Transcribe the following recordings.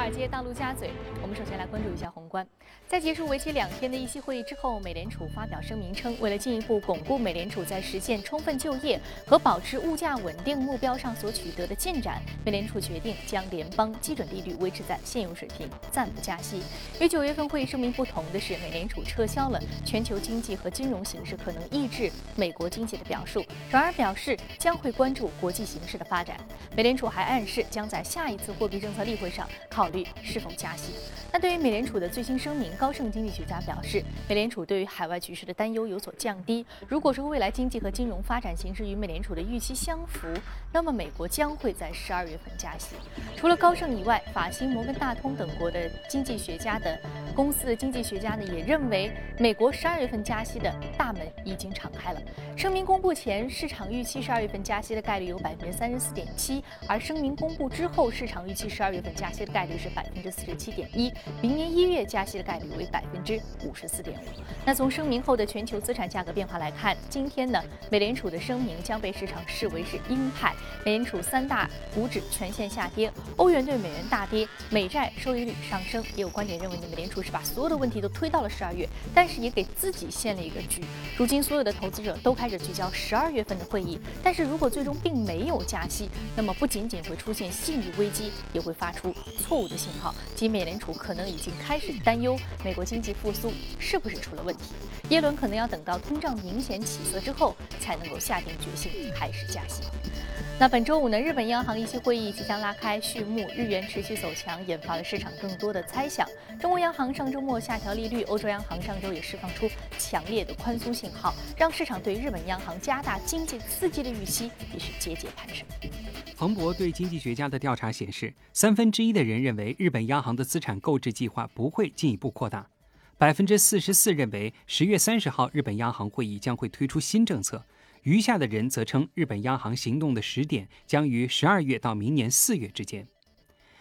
华尔街、大陆家嘴，我们首先来关注一下宏观。在结束为期两天的议息会议之后，美联储发表声明称，为了进一步巩固美联储在实现充分就业和保持物价稳定目标上所取得的进展，美联储决定将联邦基准利率维持在现有水平，暂不加息。与九月份会议声明不同的是，美联储撤销了全球经济和金融形势可能抑制美国经济的表述，转而表示将会关注国际形势的发展。美联储还暗示将在下一次货币政策例会上。考虑是否加息。那对于美联储的最新声明，高盛经济学家表示，美联储对于海外局势的担忧有所降低。如果说未来经济和金融发展形势与美联储的预期相符，那么美国将会在十二月份加息。除了高盛以外，法兴、摩根大通等国的经济学家的公司的经济学家呢，也认为美国十二月份加息的大门已经敞开了。声明公布前，市场预期十二月份加息的概率有百分之三十四点七，而声明公布之后，市场预期十二月份加息的概率是百分之四十七点一，明年一月加息的概率为百分之五十四点五。那从声明后的全球资产价格变化来看，今天呢，美联储的声明将被市场视为是鹰派，美联储三大股指全线下跌，欧元对美元大跌，美债收益率上升。也有观点认为呢，美联储是把所有的问题都推到了十二月，但是也给自己限了一个局。如今所有的投资者都开始聚焦十二月份的会议，但是如果最终并没有加息，那么不仅仅会出现信誉危机，也会发出。错误的信号，即美联储可能已经开始担忧美国经济复苏是不是出了问题。耶伦可能要等到通胀明显起色之后，才能够下定决心开始加息。那本周五呢，日本央行议息会议即将拉开序幕，日元持续走强，引发了市场更多的猜想。中国央行上周末下调利率，欧洲央行上周也释放出强烈的宽松信号，让市场对日本央行加大经济刺激的预期也是节节攀升。彭博对经济学家的调查显示，三分之一的人认为日本央行的资产购置计划不会进一步扩大，百分之四十四认为十月三十号日本央行会议将会推出新政策，余下的人则称日本央行行动的时点将于十二月到明年四月之间。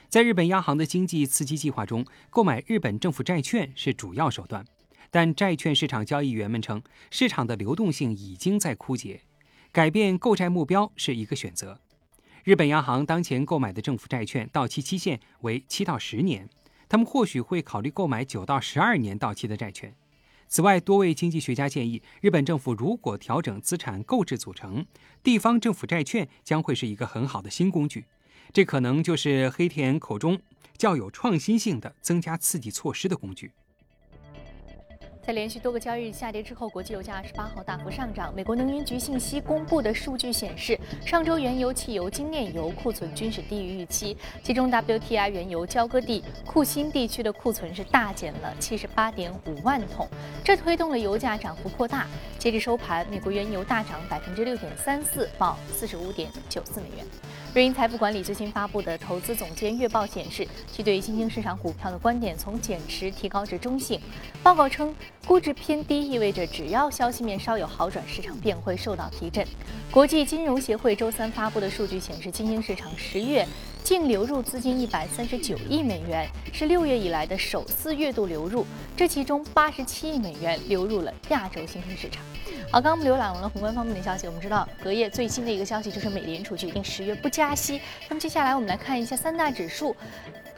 在日本央行的经济刺激计划中，购买日本政府债券是主要手段，但债券市场交易员们称，市场的流动性已经在枯竭，改变购债目标是一个选择。日本央行当前购买的政府债券到期期限为七到十年，他们或许会考虑购买九到十二年到期的债券。此外，多位经济学家建议，日本政府如果调整资产购置组成，地方政府债券将会是一个很好的新工具。这可能就是黑田口中较有创新性的增加刺激措施的工具。在连续多个交易日下跌之后，国际油价二十八号大幅上涨。美国能源局信息公布的数据显示，上周原油、汽油、精炼油库存均是低于预期，其中 WTI 原油交割地库欣地区的库存是大减了七十八点五万桶，这推动了油价涨幅扩大。截至收盘，美国原油大涨百分之六点三四，报四十五点九四美元。瑞银财富管理最新发布的投资总监月报显示，其对于新兴市场股票的观点从减持提高至中性。报告称，估值偏低意味着只要消息面稍有好转，市场便会受到提振。国际金融协会周三发布的数据显示，新兴市场十月净流入资金一百三十九亿美元，是六月以来的首次月度流入，这其中八十七亿美元流入了亚洲新兴市场。好，刚刚我们浏览完了宏观方面的消息，我们知道隔夜最新的一个消息就是美联储决定十月不加息。那么接下来我们来看一下三大指数，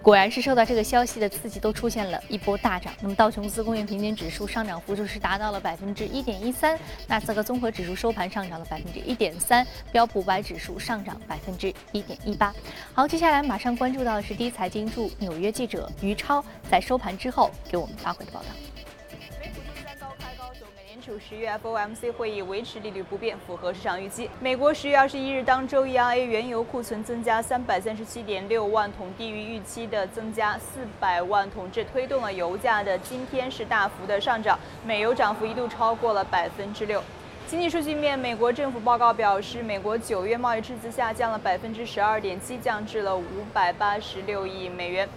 果然是受到这个消息的刺激，都出现了一波大涨。那么道琼斯工业平均指数上涨幅度是达到了百分之一点一三，纳斯达克综合指数收盘上涨了百分之一点三，标普五百指数上涨百分之一点一八。好，接下来马上关注到的是第一财经驻纽约记者于超在收盘之后给我们发回的报道。十月 FOMC 会议维持利率不变，符合市场预期。美国十月二十一日当周 EIA 原油库存增加三百三十七点六万桶，低于预期的增加四百万桶，这推动了油价的今天是大幅的上涨，美油涨幅一度超过了百分之六。经济数据面，美国政府报告表示，美国九月贸易赤字下降了百分之十二点七，降至了五百八十六亿美元。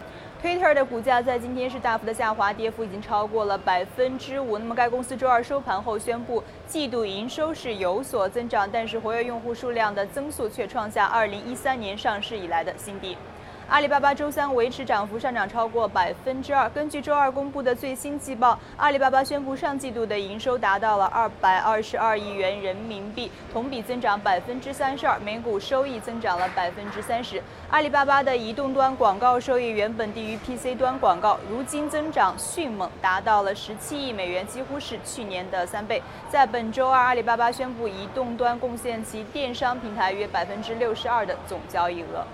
Twitter 的股价在今天是大幅的下滑，跌幅已经超过了百分之五。那么该公司周二收盘后宣布，季度营收是有所增长，但是活跃用户数量的增速却创下二零一三年上市以来的新低。阿里巴巴周三维持涨幅，上涨超过百分之二。根据周二公布的最新季报，阿里巴巴宣布上季度的营收达到了二百二十二亿元人民币，同比增长百分之三十二，每股收益增长了百分之三十。阿里巴巴的移动端广告收益原本低于 PC 端广告，如今增长迅猛，达到了十七亿美元，几乎是去年的三倍。在本周二，阿里巴巴宣布移动端贡献其电商平台约百分之六十二的总交易额。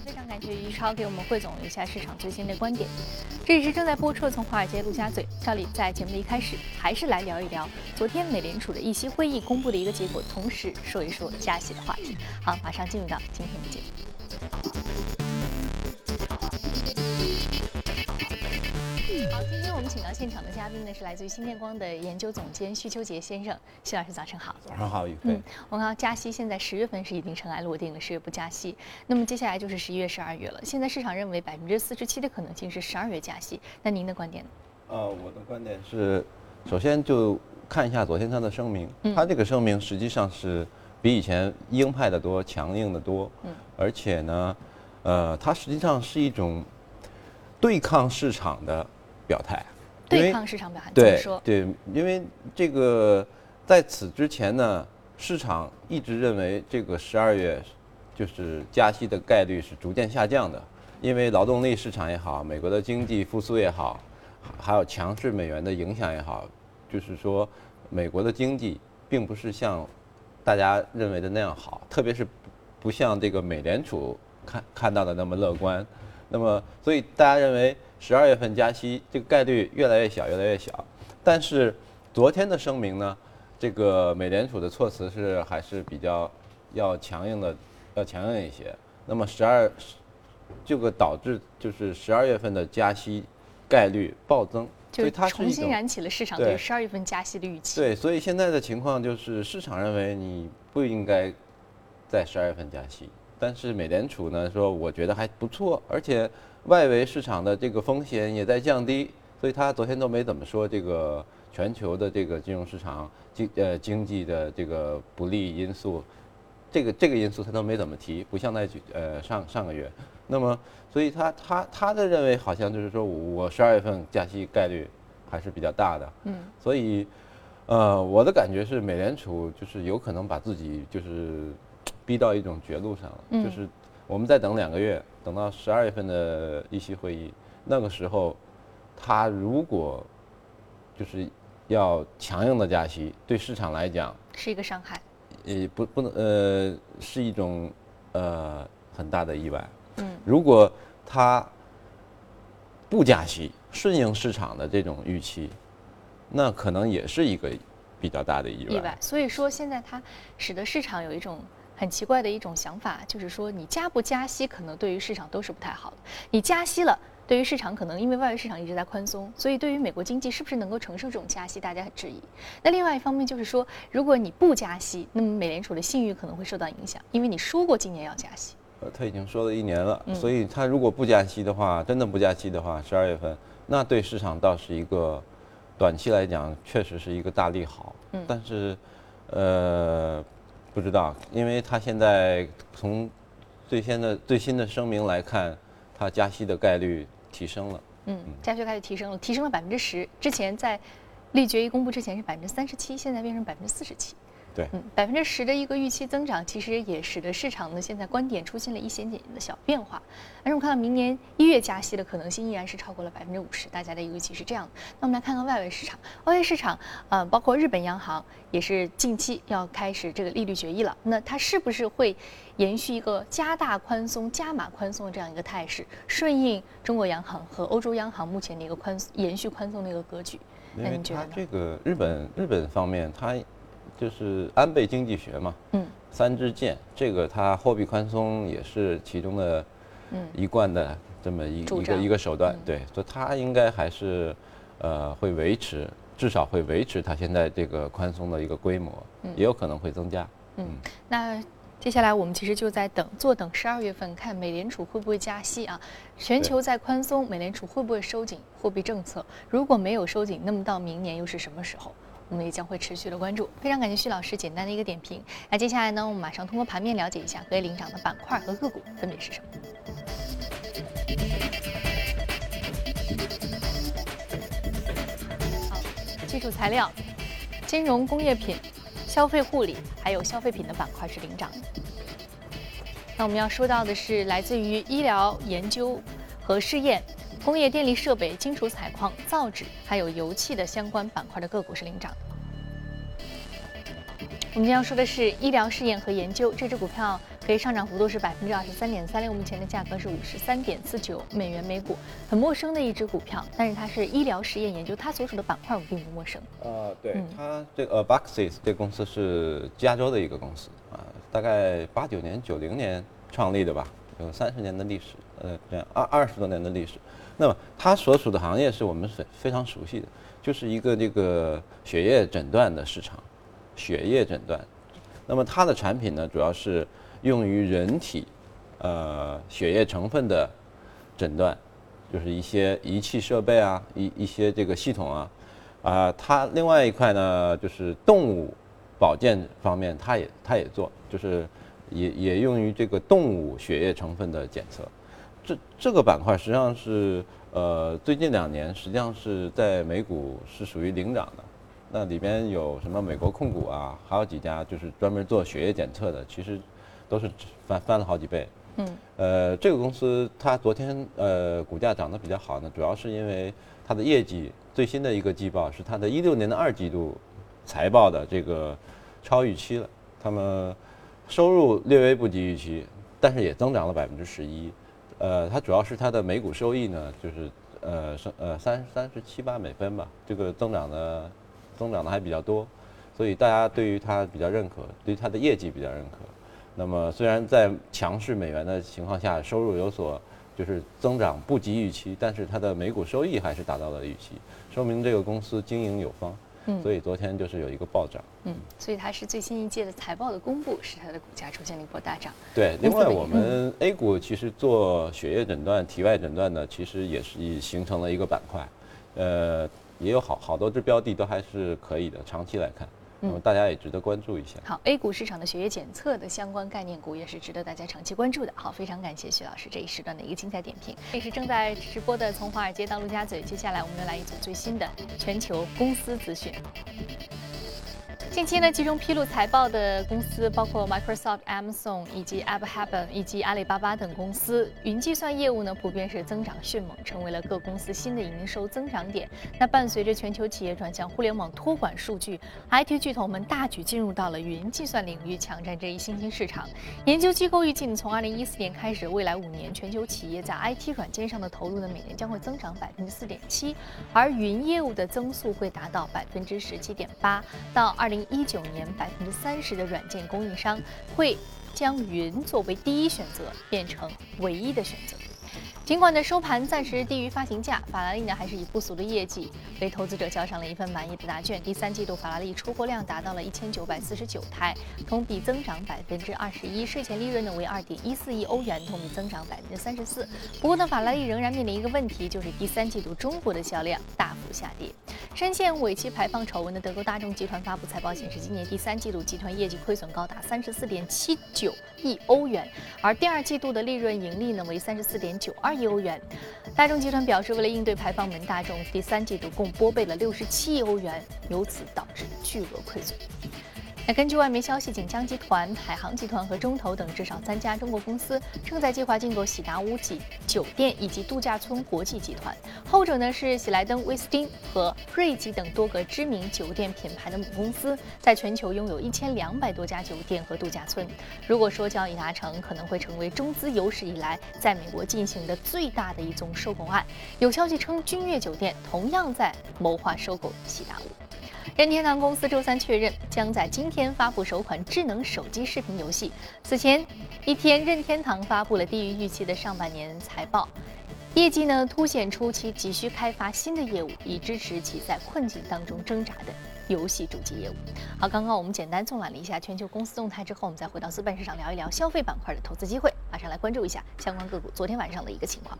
非常感谢于超给我们汇总了一下市场最新的观点。这里是正在播出的《从华尔街陆家嘴》，照例在节目的一开始，还是来聊一聊昨天美联储的议息会议公布的一个结果，同时说一说加息的话题。好，马上进入到今天的节目。好，今天我们请到现场的嘉宾呢是来自于新电光的研究总监徐秋杰先生，徐老师早晨好。早上好，宇飞。嗯，我看到加息现在十月份是已经尘埃落定了，十月不加息，那么接下来就是十一月、十二月了。现在市场认为百分之四十七的可能性是十二月加息，那您的观点呢？呃，我的观点是，首先就看一下昨天他的声明，他这个声明实际上是比以前鹰派的多、强硬的多，嗯，而且呢，呃，它实际上是一种对抗市场的。表态，对抗市场表态，对对，因为这个在此之前呢，市场一直认为这个十二月就是加息的概率是逐渐下降的，因为劳动力市场也好，美国的经济复苏也好，还有强势美元的影响也好，就是说美国的经济并不是像大家认为的那样好，特别是不像这个美联储看看到的那么乐观，那么所以大家认为。十二月份加息这个概率越来越小，越来越小。但是昨天的声明呢，这个美联储的措辞是还是比较要强硬的，要强硬一些。那么十二这个导致就是十二月份的加息概率暴增，所以它重新燃起了市场对十二月份加息的预期。对，所以现在的情况就是市场认为你不应该在十二月份加息，但是美联储呢说我觉得还不错，而且。外围市场的这个风险也在降低，所以他昨天都没怎么说这个全球的这个金融市场经呃经济的这个不利因素，这个这个因素他都没怎么提，不像在呃上上个月，那么所以他他他的认为好像就是说我十二月份加息概率还是比较大的，嗯，所以呃我的感觉是美联储就是有可能把自己就是逼到一种绝路上了，就是我们再等两个月。等到十二月份的议息会议，那个时候，他如果就是要强硬的加息，对市场来讲是一个伤害，呃，不不能呃，是一种呃很大的意外。嗯，如果他不加息，顺应市场的这种预期，那可能也是一个比较大的意外。意外，所以说现在它使得市场有一种。很奇怪的一种想法，就是说你加不加息，可能对于市场都是不太好的。你加息了，对于市场可能因为外围市场一直在宽松，所以对于美国经济是不是能够承受这种加息，大家很质疑。那另外一方面就是说，如果你不加息，那么美联储的信誉可能会受到影响，因为你说过今年要加息。呃，他已经说了一年了，所以他如果不加息的话，真的不加息的话，十二月份那对市场倒是一个短期来讲确实是一个大利好。嗯，但是，呃。不知道，因为他现在从最先的最新的声明来看，他加息的概率提升了。嗯，加息概率提升了，提升了百分之十。之前在立决议公布之前是百分之三十七，现在变成百分之四十七。对，嗯，百分之十的一个预期增长，其实也使得市场呢现在观点出现了一些点的小变化。但是我们看到明年一月加息的可能性依然是超过了百分之五十，大家的一个预期是这样的。那我们来看看外围市场，外围市场，呃，包括日本央行也是近期要开始这个利率决议了。那它是不是会延续一个加大宽松、加码宽松的这样一个态势，顺应中国央行和欧洲央行目前的一个宽延续宽松的一个格局？那您觉得呢？这个日本日本方面，它。就是安倍经济学嘛，嗯，三支箭，这个它货币宽松也是其中的，嗯，一贯的这么一一个一个手段，对，所以它应该还是，呃，会维持，至少会维持它现在这个宽松的一个规模，也有可能会增加，嗯，那接下来我们其实就在等，坐等十二月份看美联储会不会加息啊？全球在宽松，美联储会不会收紧货币政策？如果没有收紧，那么到明年又是什么时候？我们也将会持续的关注。非常感谢徐老师简单的一个点评。那接下来呢，我们马上通过盘面了解一下各位领涨的板块和个股分别是什么。好，基础材料、金融工业品、消费护理还有消费品的板块是领涨。那我们要说到的是来自于医疗研究和试验。工业电力设备、金属采矿、造纸，还有油气的相关板块的个股是领涨的。我们今天要说的是医疗试验和研究，这只股票可以上涨幅度是百分之二十三点三六，目前的价格是五十三点四九美元每股，很陌生的一只股票，但是它是医疗实验研究，它所属的板块我并不陌生。呃，对，它这个 Abaxis 这公司是加州的一个公司啊，大概八九年、九零年创立的吧，有三十年的历史，呃，这样二二十多年的历史。那么它所属的行业是我们非非常熟悉的，就是一个这个血液诊断的市场，血液诊断。那么它的产品呢，主要是用于人体，呃，血液成分的诊断，就是一些仪器设备啊，一一些这个系统啊，啊，它另外一块呢，就是动物保健方面，它也它也做，就是也也用于这个动物血液成分的检测。这这个板块实际上是呃最近两年实际上是在美股是属于领涨的，那里边有什么美国控股啊，还有几家就是专门做血液检测的，其实都是翻翻了好几倍。嗯。呃，这个公司它昨天呃股价涨得比较好呢，主要是因为它的业绩最新的一个季报是它的一六年的二季度财报的这个超预期了，他们收入略微不及预期，但是也增长了百分之十一。呃，它主要是它的每股收益呢，就是呃是呃三三十七八美分吧，这个增长的增长的还比较多，所以大家对于它比较认可，对它的业绩比较认可。那么虽然在强势美元的情况下，收入有所就是增长不及预期，但是它的每股收益还是达到了预期，说明这个公司经营有方。所以昨天就是有一个暴涨。嗯，所以它是最新一届的财报的公布，使它的股价出现了一波大涨。对，另外我们 A 股其实做血液诊断、体外诊断呢，其实也是形成了一个板块，呃，也有好好多只标的都还是可以的，长期来看。那么大家也值得关注一下。好，A 股市场的血液检测的相关概念股也是值得大家长期关注的。好，非常感谢徐老师这一时段的一个精彩点评。这是正在直播的从华尔街到陆家嘴，接下来我们又来一组最新的全球公司资讯。近期呢，集中披露财报的公司包括 Microsoft、Amazon 以及 a b h a b e n 以及阿里巴巴等公司。云计算业务呢，普遍是增长迅猛，成为了各公司新的营收增长点。那伴随着全球企业转向互联网托管数据，IT 巨头们大举进入到了云计算领域，抢占这一新兴市场。研究机构预计，从2014年开始，未来五年全球企业在 IT 软件上的投入呢，每年将会增长百分之四点七，而云业务的增速会达到百分之十七点八，到二零零。一九年，百分之三十的软件供应商会将云作为第一选择，变成唯一的选择。尽管呢收盘暂时低于发行价，法拉利呢还是以不俗的业绩为投资者交上了一份满意的答卷。第三季度法拉利出货量达到了一千九百四十九台，同比增长百分之二十一，税前利润呢为二点一四亿欧元，同比增长百分之三十四。不过呢，法拉利仍然面临一个问题，就是第三季度中国的销量大幅下跌。深陷尾气排放丑闻的德国大众集团发布财报显示，今年第三季度集团业绩亏损高达三十四点七九亿欧元，而第二季度的利润盈利呢为三十四点九二。亿欧元，大众集团表示，为了应对排放门，大众第三季度共拨备了六十七亿欧元，由此导致巨额亏损。那根据外媒消息，锦江集团、海航集团和中投等至少三家中国公司正在计划进购喜达屋及酒店以及度假村国际集团。后者呢是喜来登、威斯汀和瑞吉等多个知名酒店品牌的母公司，在全球拥有一千两百多家酒店和度假村。如果说交易达成，可能会成为中资有史以来在美国进行的最大的一宗收购案。有消息称，君悦酒店同样在谋划收购喜达屋。任天堂公司周三确认，将在今天发布首款智能手机视频游戏。此前一天，任天堂发布了低于预期的上半年财报，业绩呢凸显出其急需开发新的业务，以支持其在困境当中挣扎的游戏主机业务。好，刚刚我们简单纵览了一下全球公司动态之后，我们再回到资本市场聊一聊消费板块的投资机会。马上来关注一下相关个股昨天晚上的一个情况。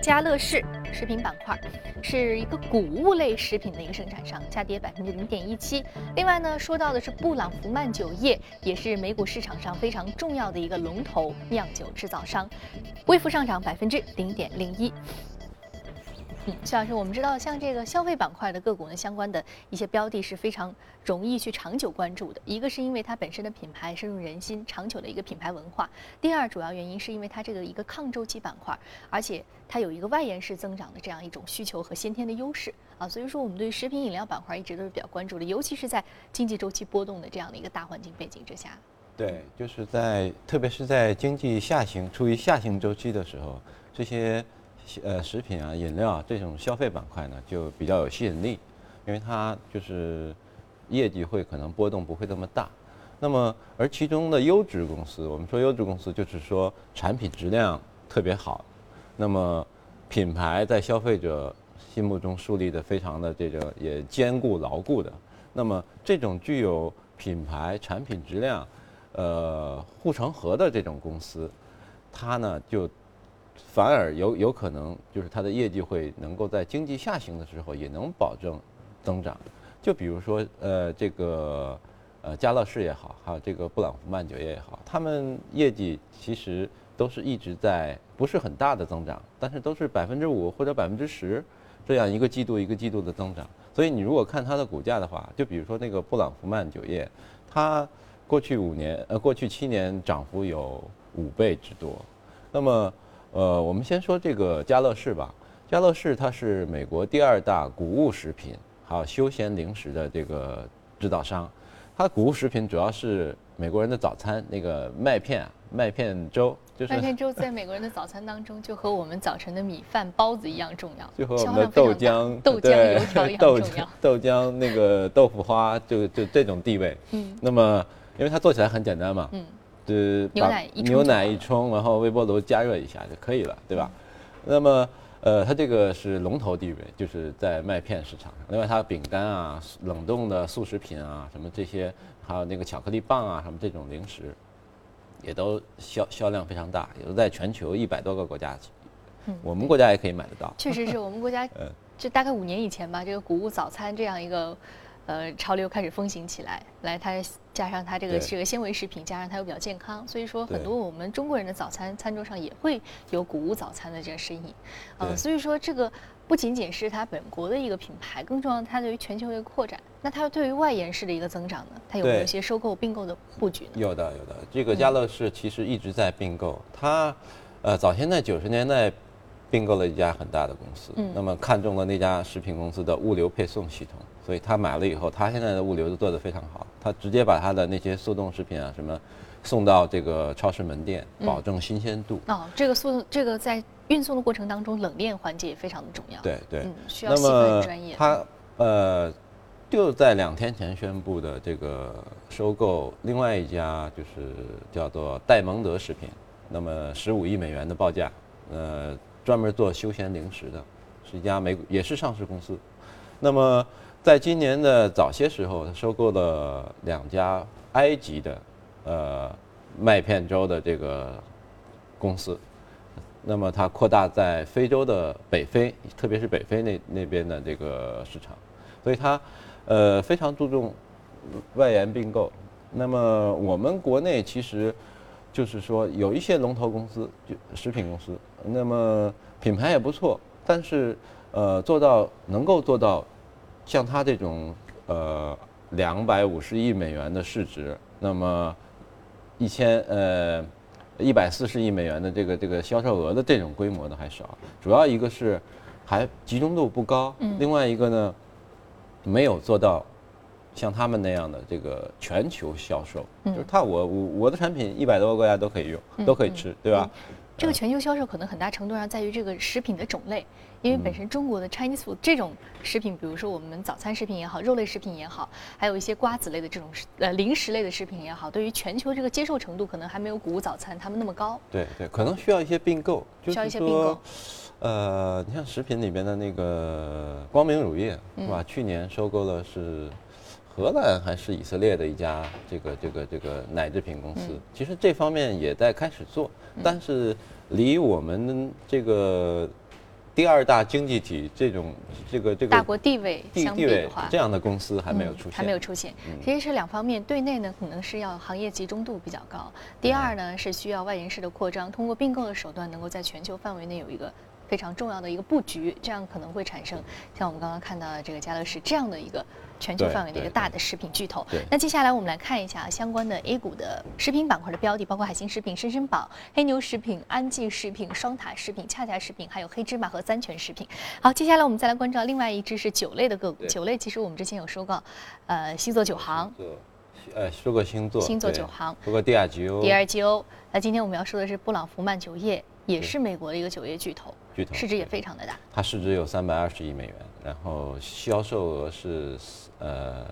家乐氏食品板块是一个谷物类食品的一个生产商，下跌百分之零点一七。另外呢，说到的是布朗福曼酒业，也是美股市场上非常重要的一个龙头酿酒制造商，微幅上涨百分之零点零一。嗯，肖老师，我们知道像这个消费板块的个股呢，相关的一些标的是非常容易去长久关注的。一个是因为它本身的品牌深入人心，长久的一个品牌文化；第二，主要原因是因为它这个一个抗周期板块，而且它有一个外延式增长的这样一种需求和先天的优势啊。所以说，我们对食品饮料板块一直都是比较关注的，尤其是在经济周期波动的这样的一个大环境背景之下。对，就是在特别是在经济下行、处于下行周期的时候，这些。呃，食品啊、饮料啊这种消费板块呢，就比较有吸引力，因为它就是业绩会可能波动不会那么大。那么，而其中的优质公司，我们说优质公司就是说产品质量特别好，那么品牌在消费者心目中树立的非常的这个也坚固牢固的，那么这种具有品牌产品质量，呃护城河的这种公司，它呢就。反而有有可能，就是它的业绩会能够在经济下行的时候也能保证增长。就比如说，呃，这个呃家乐士也好，还有这个布朗福曼酒业也好，他们业绩其实都是一直在不是很大的增长，但是都是百分之五或者百分之十这样一个季度一个季度的增长。所以你如果看它的股价的话，就比如说那个布朗福曼酒业，它过去五年呃过去七年涨幅有五倍之多，那么。呃，我们先说这个家乐氏吧。家乐氏它是美国第二大谷物食品还有休闲零食的这个制造商。它谷物食品主要是美国人的早餐，那个麦片、麦片粥，就是麦片粥在美国人的早餐当中，就和我们早晨的米饭、包子一样重要，就和我们的豆浆、豆浆、油条一样重要。豆浆那个豆腐花，就就这种地位。嗯。那么，因为它做起来很简单嘛。嗯。呃，牛奶一牛奶一冲，然后微波炉加热一下就可以了，对吧？那么，呃，它这个是龙头地位，就是在麦片市场上。另外，它饼干啊、冷冻的速食品啊，什么这些，还有那个巧克力棒啊，什么这种零食，也都销销量非常大，也都在全球一百多个国家，嗯我们国家也可以买得到。确实是我们国家，就大概五年以前吧，这个谷物早餐这样一个。呃，潮流开始风行起来，来它加上它这个是个纤维食品，加上它又比较健康，所以说很多我们中国人的早餐餐桌上也会有谷物早餐的这个身影。呃，所以说这个不仅仅是它本国的一个品牌，更重要它对于全球的一个扩展。那它对于外延式的一个增长呢？它有没有一些收购并购的布局呢？有的，有的。这个家乐氏其实一直在并购，它呃早先在九十年代并购了一家很大的公司，嗯那么看中了那家食品公司的物流配送系统。所以他买了以后，他现在的物流都做得非常好。他直接把他的那些速冻食品啊什么送到这个超市门店，保证新鲜度。哦，这个速这个在运送的过程当中，冷链环节也非常的重要。对对，嗯，需要细分专业。他呃，就在两天前宣布的这个收购另外一家，就是叫做戴蒙德食品，那么十五亿美元的报价，呃，专门做休闲零食的，是一家美也是上市公司。那么，在今年的早些时候，他收购了两家埃及的，呃，麦片粥的这个公司。那么，它扩大在非洲的北非，特别是北非那那边的这个市场，所以它，呃，非常注重外延并购。那么，我们国内其实就是说有一些龙头公司，就食品公司，那么品牌也不错，但是，呃，做到能够做到。像它这种呃两百五十亿美元的市值，那么一千呃一百四十亿美元的这个这个销售额的这种规模的还少，主要一个是还集中度不高，另外一个呢没有做到像他们那样的这个全球销售，就是他我我我的产品一百多个国家都可以用，都可以吃，对吧？这个全球销售可能很大程度上在于这个食品的种类，因为本身中国的 Chinese food 这种食品，比如说我们早餐食品也好，肉类食品也好，还有一些瓜子类的这种呃零食类的食品也好，对于全球这个接受程度可能还没有谷物早餐他们那么高。对对，可能需要一些并购，需要一些并购。呃，你像食品里边的那个光明乳业是吧？去年收购了是荷兰还是以色列的一家这个这个这个奶制品公司，其实这方面也在开始做，但是。离我们这个第二大经济体这种这个这个大国地位相比的话，这样的公司还没有出现，还没有出现。其实是两方面，对内呢可能是要行业集中度比较高，第二呢是需要外延式的扩张，通过并购的手段能够在全球范围内有一个。非常重要的一个布局，这样可能会产生像我们刚刚看到的这个家乐士这样的一个全球范围的一个大的食品巨头。那接下来我们来看一下相关的 A 股的食品板块的标的，包括海星食品、深深宝、黑牛食品、安记食品、双塔食品、恰恰食品，还有黑芝麻和三全食品。好，接下来我们再来关注到另外一只是酒类的个股。酒类其实我们之前有说过，呃，星座酒行，呃，说过星座，星座酒行，说过第二 G O，第二 G O。那今天我们要说的是布朗福曼酒业。也是美国的一个酒业巨头，巨头市值也非常的大。它市值有三百二十亿美元，然后销售额是呃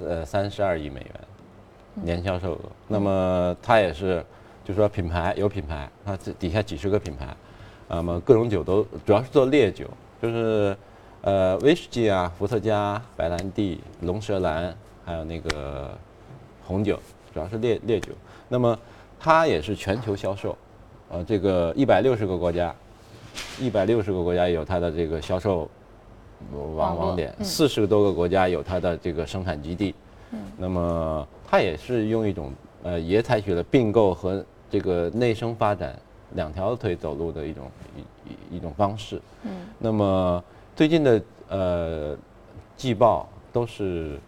呃三十二亿美元年销售额。那么它也是，就说品牌有品牌，它这底下几十个品牌，那么各种酒都主要是做烈酒，就是呃威士忌啊、伏特加、白兰地、龙舌兰，还有那个红酒，主要是烈烈酒。那么它也是全球销售。呃，这个一百六十个国家，一百六十个国家有它的这个销售网网点，四十多个国家有它的这个生产基地。嗯，那么它也是用一种呃，也采取了并购和这个内生发展两条腿走路的一种一一一种方式。嗯，那么最近的呃季报都是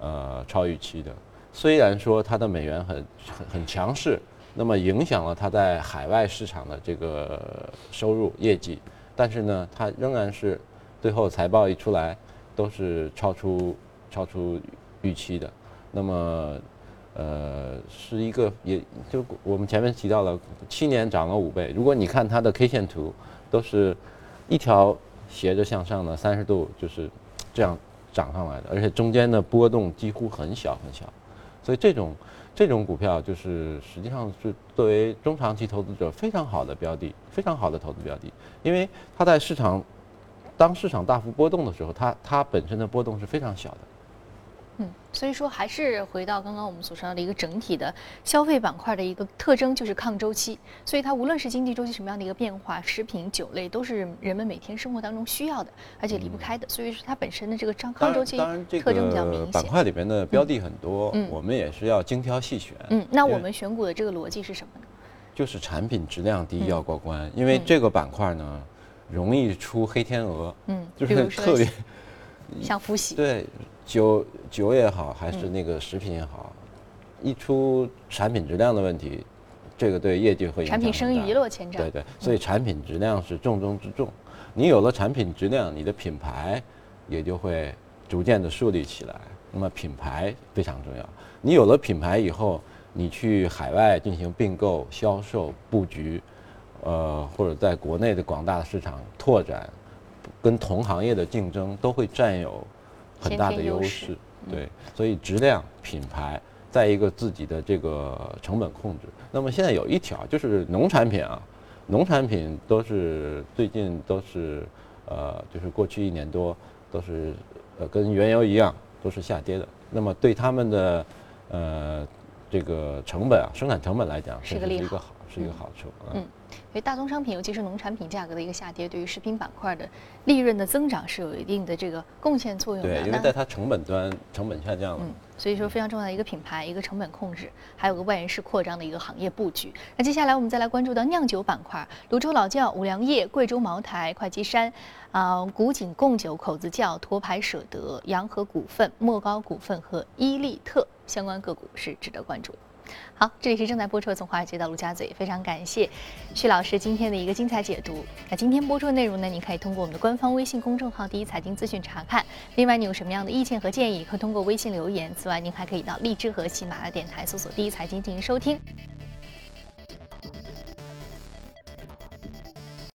呃超预期的，虽然说它的美元很很很强势。那么影响了它在海外市场的这个收入业绩，但是呢，它仍然是最后财报一出来都是超出超出预期的。那么，呃，是一个也就我们前面提到了七年涨了五倍。如果你看它的 K 线图，都是一条斜着向上的三十度，就是这样涨上来的，而且中间的波动几乎很小很小。所以这种。这种股票就是实际上是作为中长期投资者非常好的标的，非常好的投资标的，因为它在市场当市场大幅波动的时候，它它本身的波动是非常小的。嗯，所以说还是回到刚刚我们所说到的一个整体的消费板块的一个特征，就是抗周期。所以它无论是经济周期什么样的一个变化，食品、酒类都是人们每天生活当中需要的，而且离不开的。所以说它本身的这个抗抗周期特征比较明显。板块里面的标的很多，我们也是要精挑细选。嗯，那我们选股的这个逻辑是什么呢？就是产品质量第一要过关，因为这个板块呢容易出黑天鹅。嗯，就是特别 像福喜。对。酒酒也好，还是那个食品也好，一出产品质量的问题，这个对业绩会影响产品声誉一落千丈。对对，所以产品质量是重中之重。你有了产品质量，你的品牌也就会逐渐的树立起来。那么品牌非常重要。你有了品牌以后，你去海外进行并购、销售、布局，呃，或者在国内的广大的市场拓展，跟同行业的竞争，都会占有。很大的优势，对，所以质量、品牌，再一个自己的这个成本控制。那么现在有一条就是农产品啊，农产品都是最近都是呃，就是过去一年多都是呃跟原油一样都是下跌的。那么对他们的呃这个成本啊，生产成本来讲，是一个好，是一个好处嗯。所以大宗商品，尤其是农产品价格的一个下跌，对于食品板块的利润的增长是有一定的这个贡献作用的。对，因为在它成本端成本下降了。嗯，所以说非常重要的一个品牌，一个成本控制，还有个外延式扩张的一个行业布局。那接下来我们再来关注到酿酒板块，泸州老窖、五粮液、贵州茅台、会稽山、啊古井贡酒、口子窖、沱牌舍得、洋河股份、莫高股份和伊利特相关个股是值得关注。好，这里是正在播出的《从华尔街到陆家嘴》，非常感谢徐老师今天的一个精彩解读。那今天播出的内容呢，您可以通过我们的官方微信公众号“第一财经资讯”查看。另外，你有什么样的意见和建议，可以通过微信留言。此外，您还可以到荔枝和喜马拉雅电台搜索“第一财经”进行收听。